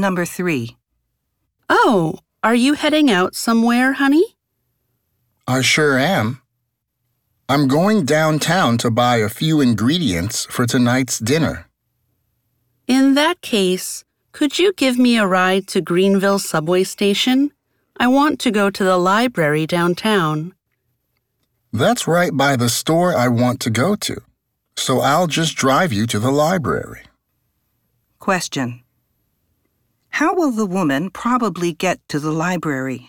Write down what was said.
Number 3. Oh, are you heading out somewhere, honey? I sure am. I'm going downtown to buy a few ingredients for tonight's dinner. In that case, could you give me a ride to Greenville subway station? I want to go to the library downtown. That's right by the store I want to go to, so I'll just drive you to the library. Question. How will the woman probably get to the library?